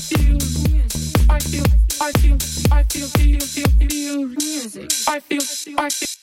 I feel, I feel, I feel, feel, feel, feel music. I feel, I feel.